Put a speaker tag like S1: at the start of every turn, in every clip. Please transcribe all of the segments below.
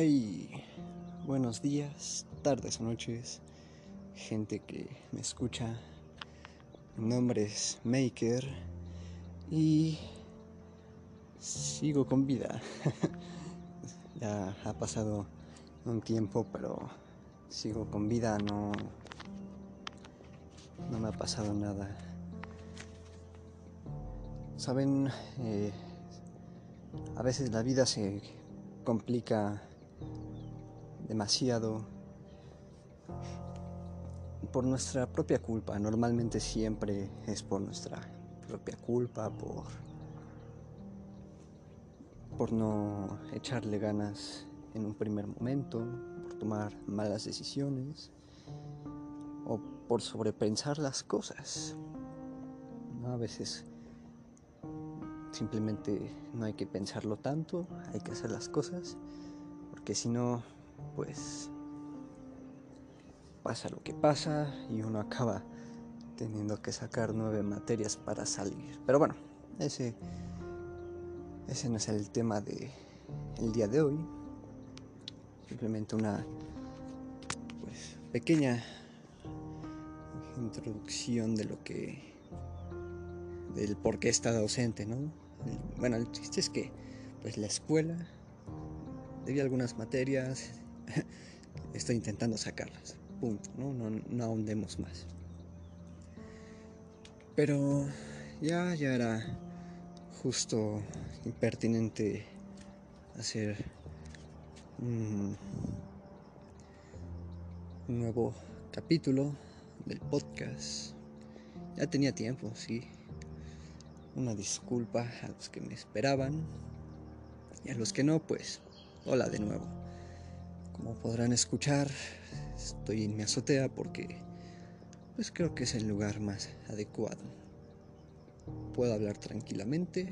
S1: Hey, buenos días, tardes o noches, gente que me escucha. Mi nombre es Maker y sigo con vida. ya ha pasado un tiempo, pero sigo con vida, no, no me ha pasado nada. Saben, eh, a veces la vida se complica demasiado por nuestra propia culpa. Normalmente siempre es por nuestra propia culpa, por, por no echarle ganas en un primer momento, por tomar malas decisiones o por sobrepensar las cosas. A veces simplemente no hay que pensarlo tanto, hay que hacer las cosas, porque si no pues pasa lo que pasa y uno acaba teniendo que sacar nueve materias para salir. Pero bueno, ese, ese no es el tema de el día de hoy. Simplemente una pues, pequeña introducción de lo que del por qué está ausente, ¿no? Bueno, el chiste es que pues la escuela debía algunas materias estoy intentando sacarlas. Punto, ¿no? No, ahondemos más. Pero ya, ya era justo impertinente hacer un nuevo capítulo del podcast. Ya tenía tiempo, sí. Una disculpa a los que me esperaban y a los que no, pues hola de nuevo. Como podrán escuchar, estoy en mi azotea porque pues creo que es el lugar más adecuado. Puedo hablar tranquilamente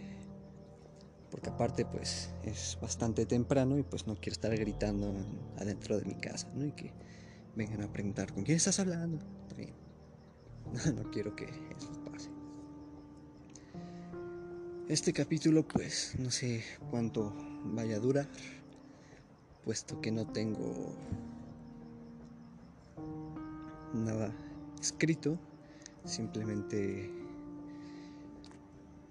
S1: porque aparte pues es bastante temprano y pues no quiero estar gritando adentro de mi casa, ¿no? Y que vengan a preguntar con quién estás hablando. No, no quiero que eso pase. Este capítulo pues no sé cuánto vaya a durar puesto que no tengo nada escrito, simplemente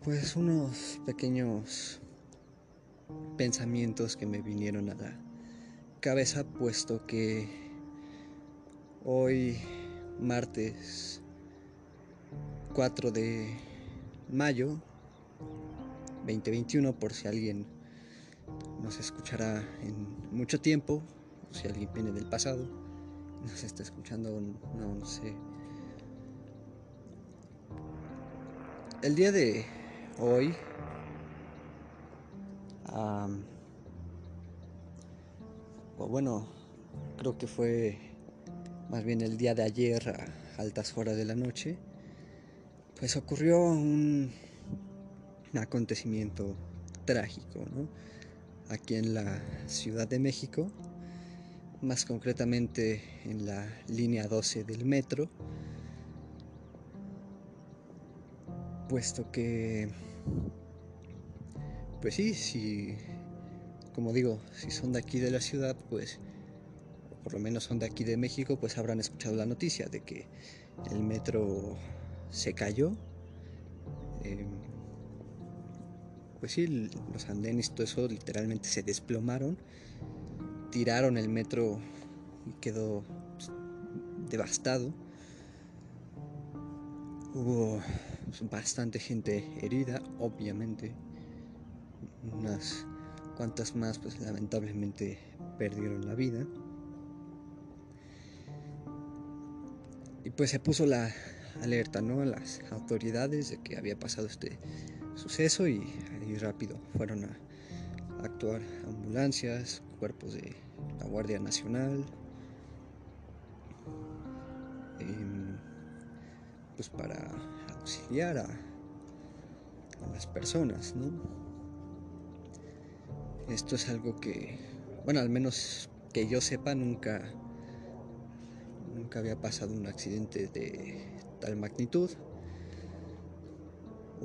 S1: pues unos pequeños pensamientos que me vinieron a la cabeza, puesto que hoy martes 4 de mayo 2021, por si alguien nos escuchará en mucho tiempo, si alguien viene del pasado, nos está escuchando, no, sé. El día de hoy, o bueno, creo que fue más bien el día de ayer a altas horas de la noche, pues ocurrió un, un acontecimiento trágico, ¿no? Aquí en la Ciudad de México, más concretamente en la línea 12 del metro, puesto que, pues sí, si, como digo, si son de aquí de la ciudad, pues, por lo menos son de aquí de México, pues habrán escuchado la noticia de que el metro se cayó. Eh, pues sí, los andenes y todo eso literalmente se desplomaron, tiraron el metro y quedó pues, devastado. Hubo pues, bastante gente herida, obviamente. Unas cuantas más, pues lamentablemente perdieron la vida. Y pues se puso la alerta, ¿no? A las autoridades de que había pasado este suceso y, rápido fueron a, actuar ambulancias, cuerpos de la Guardia Nacional, em, pues para auxiliar a, las personas, ¿no? Esto es algo que, bueno, al menos que yo sepa, nunca, nunca había pasado un accidente de tal magnitud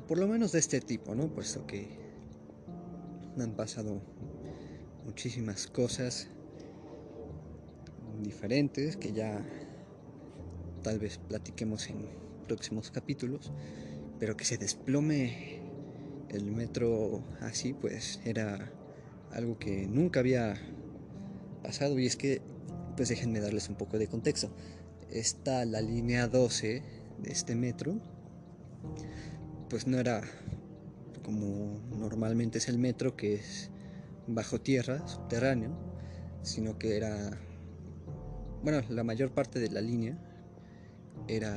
S1: por lo menos de este tipo, ¿no? Puesto que han pasado muchísimas cosas diferentes que ya tal vez platiquemos en próximos capítulos, pero que se desplome el metro así, pues era algo que nunca había pasado y es que, pues déjenme darles un poco de contexto. Está la línea 12 de este metro, pues no era como normalmente es el metro, que es bajo tierra, subterráneo, sino que era, bueno, la mayor parte de la línea era,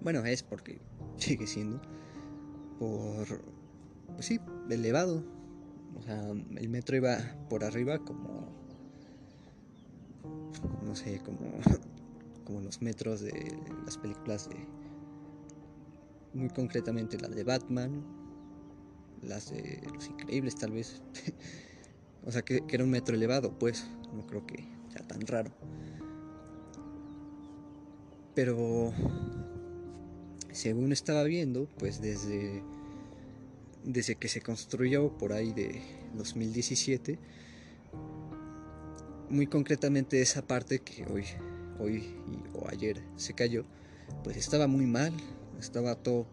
S1: bueno, es porque sigue siendo, por, pues sí, elevado. O sea, el metro iba por arriba como, no sé, como, como los metros de las películas de, muy concretamente la de Batman, las de Los Increíbles tal vez. o sea, que, que era un metro elevado, pues, no creo que sea tan raro. Pero según estaba viendo, pues desde, desde que se construyó por ahí de 2017, muy concretamente esa parte que hoy, hoy o ayer se cayó, pues estaba muy mal, estaba todo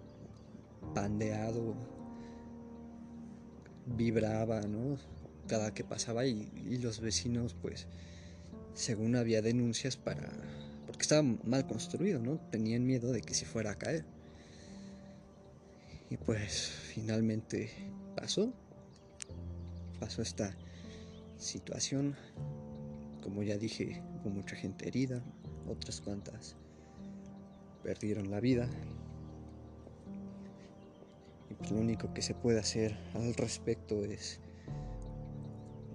S1: pandeado, vibraba, ¿no? Cada que pasaba y, y los vecinos, pues, según había denuncias para porque estaba mal construido, ¿no? Tenían miedo de que se fuera a caer. Y pues finalmente pasó. Pasó esta situación. Como ya dije, hubo mucha gente herida, otras cuantas perdieron la vida. Pues lo único que se puede hacer al respecto es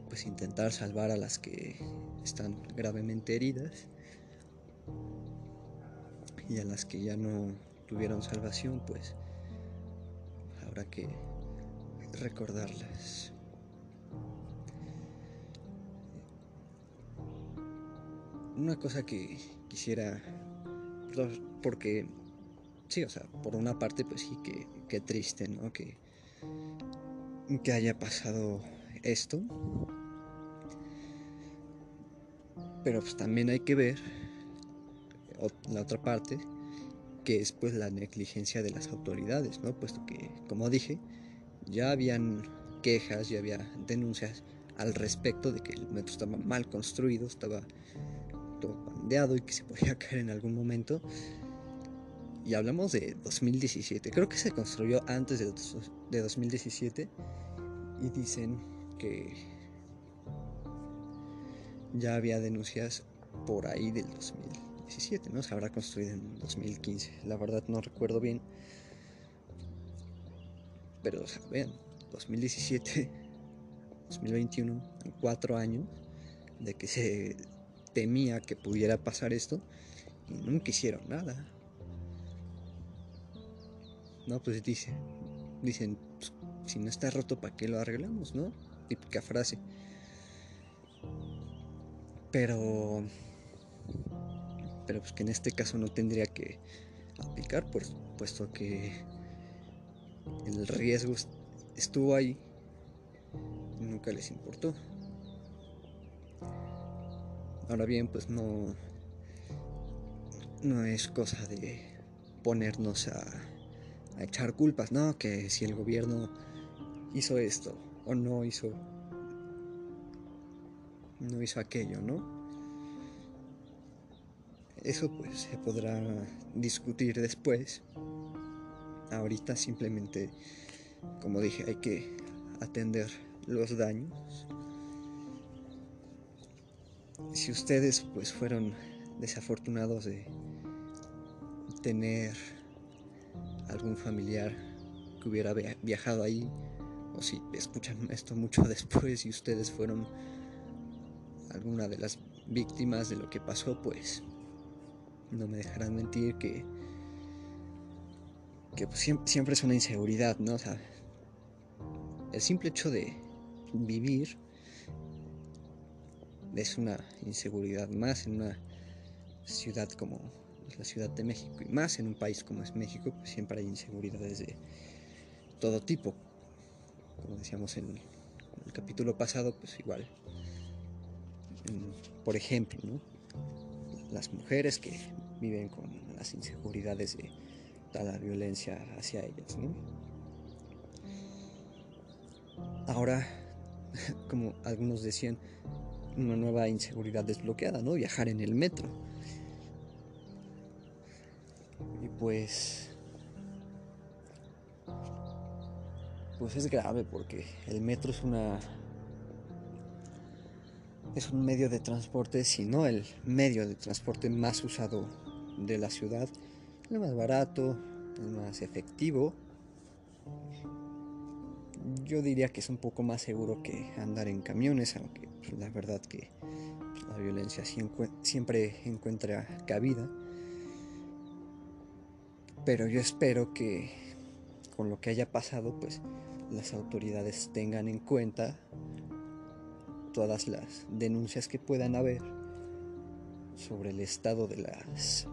S1: pues intentar salvar a las que están gravemente heridas y a las que ya no tuvieron salvación, pues habrá que recordarlas. Una cosa que quisiera, porque sí, o sea, por una parte, pues sí, que, triste, ¿no? Que, que haya pasado esto. Pero pues también hay que ver la otra parte, que es pues la negligencia de las autoridades, ¿no? Puesto que, como dije, ya habían quejas, ya había denuncias al respecto de que el metro estaba mal construido, estaba todo pandeado y que se podía caer en algún momento. Y hablamos de 2017, creo que se construyó antes de, de 2017 y dicen que ya había denuncias por ahí del 2000. ¿no? Se habrá construido en 2015. La verdad no recuerdo bien. Pero, o sea, vean, 2017, 2021, en cuatro años de que se temía que pudiera pasar esto y nunca hicieron nada. No, pues dice, dicen, pues, si no está roto, ¿para qué lo arreglamos, no? Típica frase. Pero pero pues que en este caso no tendría que aplicar, puesto que el riesgo estuvo ahí nunca les importó. Ahora bien, pues no, no es cosa de ponernos a, a echar culpas, no, que si el gobierno hizo esto o no hizo no hizo aquello, ¿no? Eso pues se podrá discutir después. Ahorita simplemente, como dije, hay que atender los daños. Si ustedes pues fueron desafortunados de tener algún familiar que hubiera viajado ahí, o si escuchan esto mucho después y ustedes fueron alguna de las víctimas de lo que pasó, pues no me dejarán mentir que, que pues, siempre, es una inseguridad, ¿no? El simple hecho de vivir es una inseguridad más en una ciudad como la Ciudad de México y más en un país como es México, pues siempre hay inseguridades de todo tipo. Como decíamos en el capítulo pasado, pues igual por ejemplo, las mujeres que viven con las inseguridades de toda la violencia hacia ellas. Ahora, como algunos decían, una nueva inseguridad desbloqueada, ¿no? Viajar en el metro. Pues... Pues es grave porque el metro es una... Es un medio de transporte, si no el medio de transporte más usado de la ciudad. El más barato, el más efectivo. Yo diría que es un poco más seguro que andar en camiones, aunque pues, la verdad que la violencia siempre encuentra cabida. Pero yo espero que con lo que haya pasado, pues las autoridades tengan en cuenta todas las denuncias que puedan haber sobre el estado de las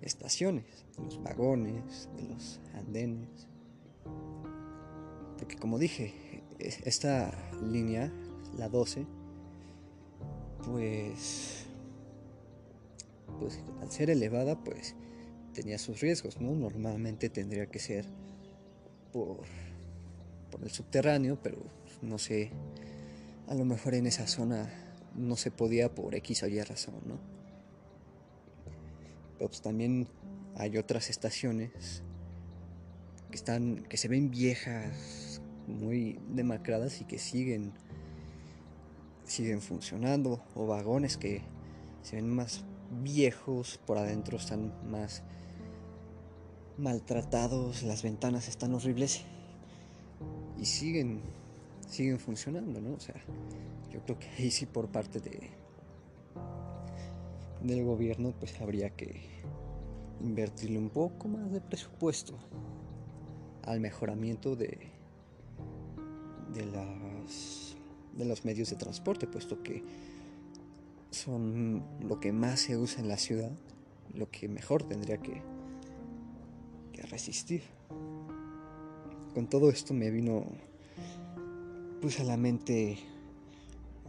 S1: estaciones, de los vagones, de los andenes. Porque como dije, esta línea la 12, pues, pues al ser elevada, pues tenía sus riesgos, ¿no? Normalmente tendría que ser por, por el subterráneo, pero no sé, a lo mejor en esa zona no se podía por X o Y razón, ¿no? Pero pues también hay otras estaciones que están, que se ven viejas, muy demacradas y que siguen siguen funcionando o vagones que se ven más viejos, por adentro están más maltratados, las ventanas están horribles y siguen siguen funcionando, ¿no? O sea, yo creo que ahí sí por parte de del gobierno pues habría que invertirle un poco más de presupuesto al mejoramiento de de las de los medios de transporte, puesto que son lo que más se usa en la ciudad, lo que mejor tendría que, que resistir. Con todo esto me vino pues a la mente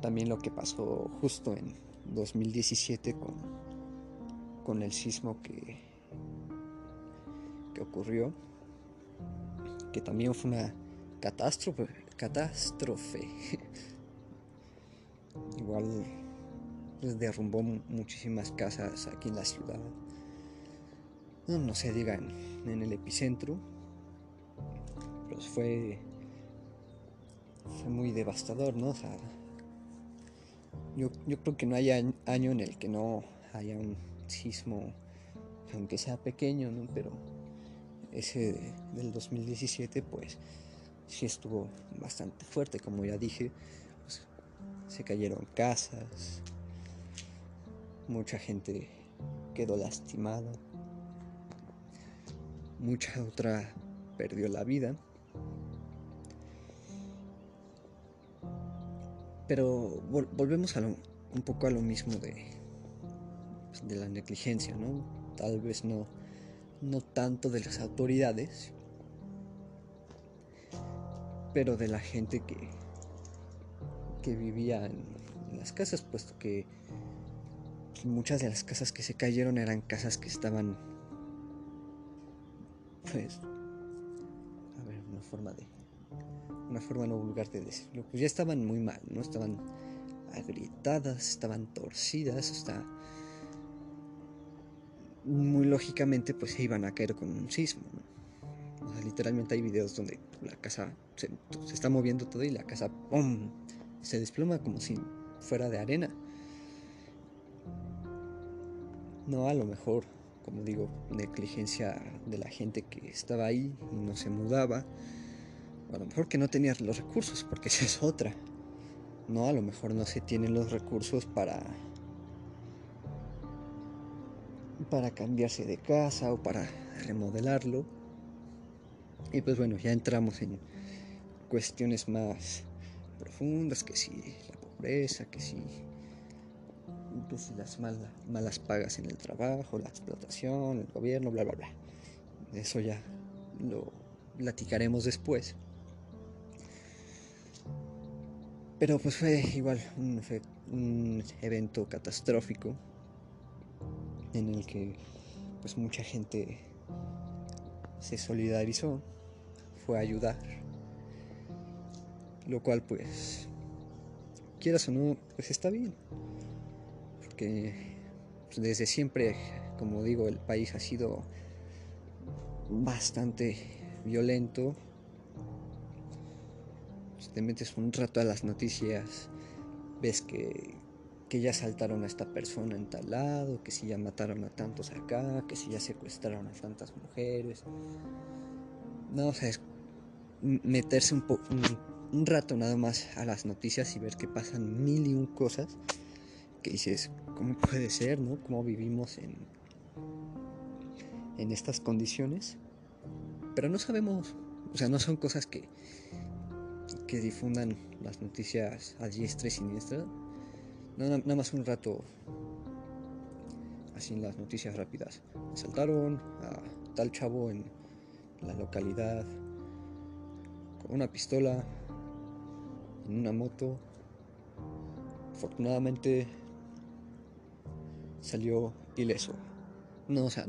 S1: también lo que pasó justo en 2017 con, con el sismo que, que ocurrió, que también fue una catástrofe, catástrofe Igual pues, derrumbó muchísimas casas aquí en la ciudad. No, se diga en, el epicentro. Pues fue, fue muy devastador, ¿no? O sea, yo, yo creo que no hay año en el que no haya un sismo, aunque sea pequeño, ¿no? Pero ese del 2017, pues sí estuvo bastante fuerte, como ya dije se cayeron casas, mucha gente quedó lastimada, mucha otra perdió la vida. Pero volvemos a un poco a lo mismo de, pues, de la negligencia, ¿no? Tal vez no, no tanto de las autoridades, pero de la gente que, que vivía en, las casas, puesto que muchas de las casas que se cayeron eran casas que estaban, pues, a ver, una forma de, una forma no vulgar de decirlo, pues ya estaban muy mal, ¿no? Estaban agrietadas, estaban torcidas, hasta muy lógicamente pues se iban a caer con un sismo, O sea, literalmente hay videos donde la casa se, se, está moviendo todo y la casa ¡pum! se desploma como si fuera de arena. No, a lo mejor, como digo, negligencia de la gente que estaba ahí y no se mudaba. O a lo mejor que no tenía los recursos, porque esa es otra. No, a lo mejor no se tienen los recursos para para cambiarse de casa o para remodelarlo. Y pues bueno, ya entramos en cuestiones más profundas, que si la pobreza, que si, que si las malas pagas en el trabajo, la explotación, el gobierno, bla, bla, bla. Eso ya lo platicaremos después. Pero pues fue igual un, un evento catastrófico en el que pues mucha gente se solidarizó, fue a ayudar, lo cual pues quieras o no, pues está bien, pues, desde siempre, como digo, el país ha sido bastante violento. Si te metes un rato a las noticias, ves que, que ya saltaron a esta persona en tal lado, que si ya mataron a tantos acá, que si ya secuestraron a tantas mujeres. No, o meterse un, un, rato nada más a las noticias y ver que pasan mil y un cosas que dices, ¿cómo puede ser, no? ¿Cómo vivimos en, en estas condiciones? Pero no sabemos, o sea, no son cosas que, que difundan las noticias a diestra y siniestra. Nada, más un rato así en las noticias rápidas. Asaltaron a tal chavo en la localidad con una pistola en una moto. Afortunadamente salió ileso. No, o sea,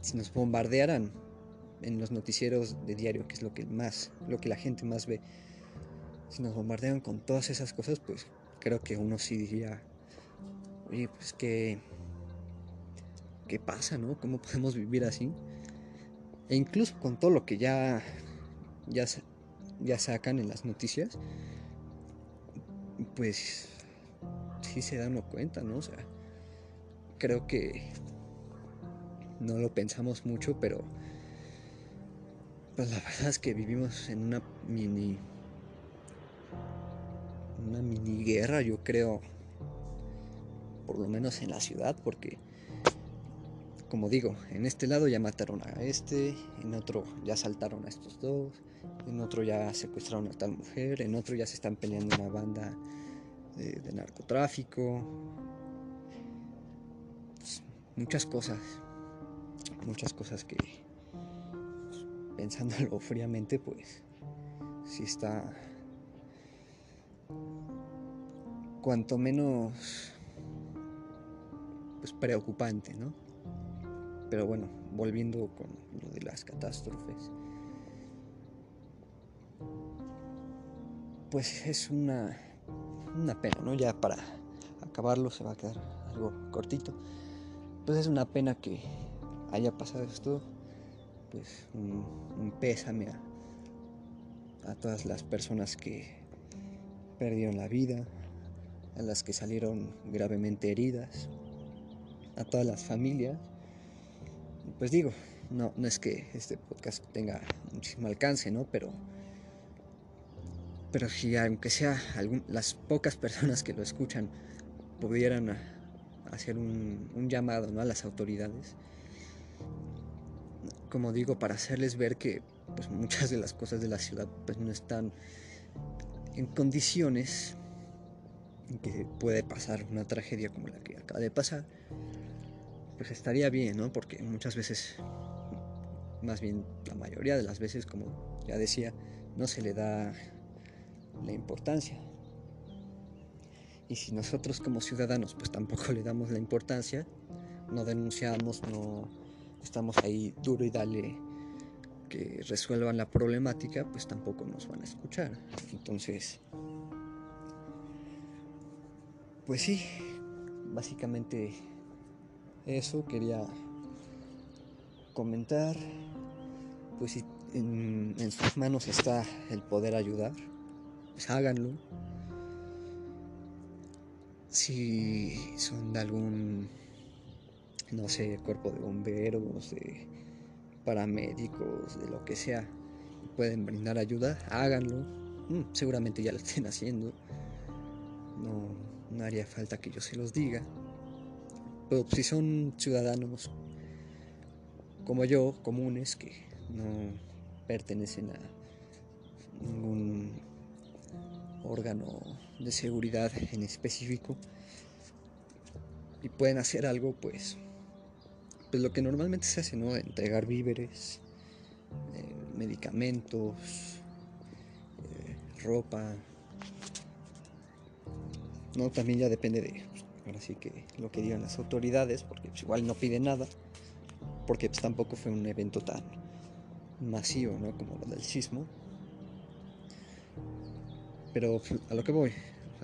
S1: si nos bombardearan en los noticieros de diario, que es lo que más, lo que la gente más ve, si nos bombardean con todas esas cosas, pues creo que uno sí diría, oye, pues qué, qué pasa, ¿no? ¿Cómo podemos vivir así? E incluso con todo lo que ya, ya, ya sacan en las noticias, pues sí se dan cuenta, ¿no? O sea, creo que no lo pensamos mucho, pero pues la verdad es que vivimos en una mini una mini guerra, yo creo, por lo menos en la ciudad, porque como digo, en este lado ya mataron a este, en otro ya saltaron a estos dos, en otro ya secuestraron a tal mujer, en otro ya se están peleando una banda de, narcotráfico, pues, muchas cosas, muchas cosas que pues, pensándolo fríamente, pues sí está cuanto menos pues preocupante, ¿no? Pero bueno, volviendo con lo de las catástrofes. Pues es una una pena, ¿no? Ya para acabarlo se va a quedar algo cortito. Pues es una pena que haya pasado esto. Pues un, pésame a todas las personas que perdieron la vida, a las que salieron gravemente heridas, a todas las familias. Pues digo, no, no es que este podcast tenga muchísimo alcance, ¿no? Pero, pero si aunque sea las pocas personas que lo escuchan pudieran hacer un, llamado ¿no? a las autoridades, como digo, para hacerles ver que pues, muchas de las cosas de la ciudad pues, no están en condiciones en que puede pasar una tragedia como la que acaba de pasar, pues estaría bien, ¿no? Porque muchas veces, más bien la mayoría de las veces, como ya decía, no se le da la importancia. Y si nosotros como ciudadanos pues tampoco le damos la importancia, no denunciamos, no estamos ahí duro y dale que resuelvan la problemática, pues tampoco nos van a escuchar. Entonces, pues sí, básicamente eso quería comentar. Pues si en, sus manos está el poder ayudar, pues háganlo. Si son de algún, no sé, cuerpo de bomberos, de paramédicos, de lo que sea, pueden brindar ayuda, háganlo. Mm, seguramente ya lo estén haciendo. No, no haría falta que yo se los diga. Pero si son ciudadanos como yo, comunes, que no pertenecen a ningún órgano de seguridad en específico y pueden hacer algo, pues pues lo que normalmente se hace, ¿no? Entregar víveres, eh, medicamentos, eh, ropa, ¿no? También ya depende de, ahora sí que lo que digan las autoridades, porque pues, igual no pide nada, porque pues, tampoco fue un evento tan masivo, ¿no? Como lo del sismo. Pero pues, a lo que voy,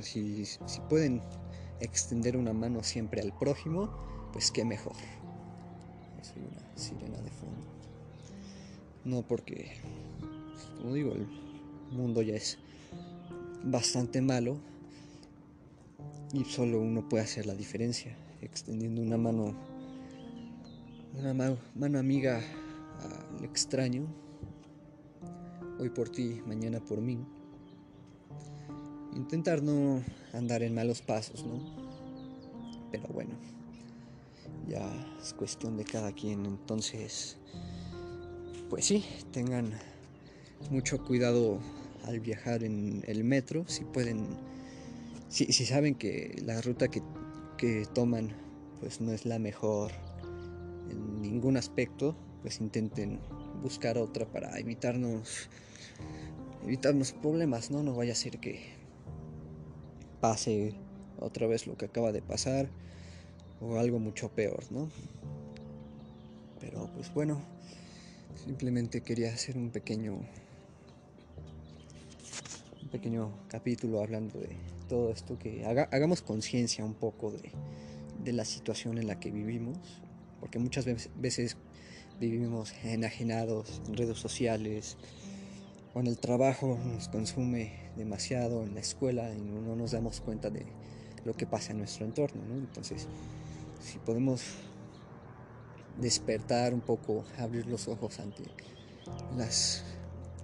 S1: si, si pueden extender una mano siempre al prójimo, pues qué mejor. Soy una sirena de fondo. No porque, como digo, el mundo ya es bastante malo y solo uno puede hacer la diferencia, extendiendo una mano, una mano amiga al extraño, hoy por ti, mañana por mí. Intentar no andar en malos pasos, ¿no? Pero bueno, ya es cuestión de cada quien, entonces, pues sí, tengan mucho cuidado al viajar en el metro, si pueden, si, saben que la ruta que, que toman pues no es la mejor en ningún aspecto, pues intenten buscar otra para evitarnos evitarnos problemas, ¿no? No vaya a ser que pase otra vez lo que acaba de pasar o algo mucho peor, ¿no? Pero pues bueno, simplemente quería hacer un pequeño un pequeño capítulo hablando de todo esto que hagamos conciencia un poco de, de la situación en la que vivimos, porque muchas veces vivimos enajenados en redes sociales, o en el trabajo nos consume demasiado, en la escuela y no nos damos cuenta de lo que pasa en nuestro entorno. Entonces, si podemos despertar un poco, abrir los ojos ante las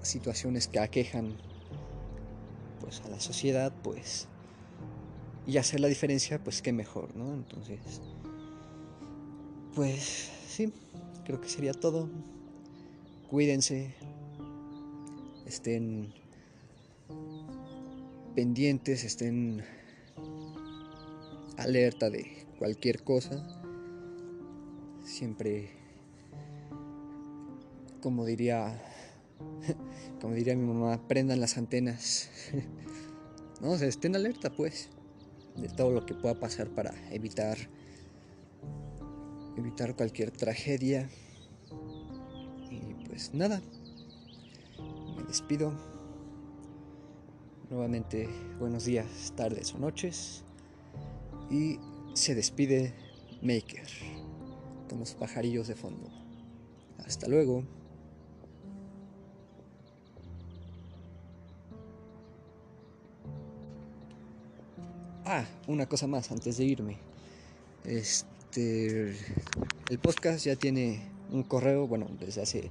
S1: situaciones que aquejan pues a la sociedad, pues y hacer la diferencia, pues qué mejor, ¿no? Entonces, pues sí, creo que sería todo. Cuídense, estén pendientes, estén alerta de cualquier cosa. Siempre, como diría, como diría mi mamá, prendan las antenas. no, o estén alerta pues de todo lo que pueda pasar para evitar evitar cualquier tragedia. Y pues nada, despido. Nuevamente buenos días, tardes o noches. Y se despide Maker con los pajarillos de fondo. Hasta luego. Ah, una cosa más antes de irme. Este el podcast ya tiene un correo, bueno, desde hace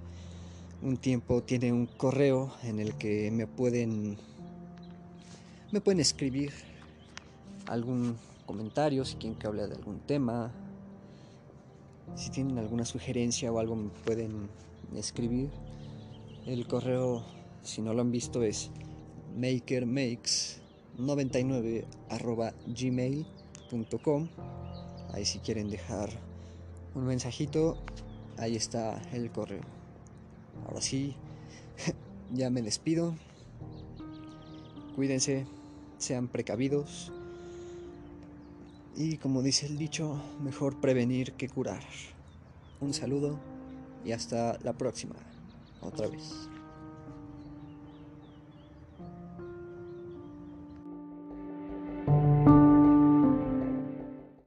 S1: un tiempo tiene un correo en el que me pueden me pueden escribir algún comentario si quieren que hable de algún tema. Si tienen alguna sugerencia o algo me pueden escribir. El correo si no lo han visto es makermakes99 gmail.com ahí si quieren dejar un mensajito ahí está el correo. Ahora sí, ya me despido. Cuídense, sean precavidos. Y como dice el dicho, mejor prevenir que curar. Un saludo y hasta la próxima. Otra vez.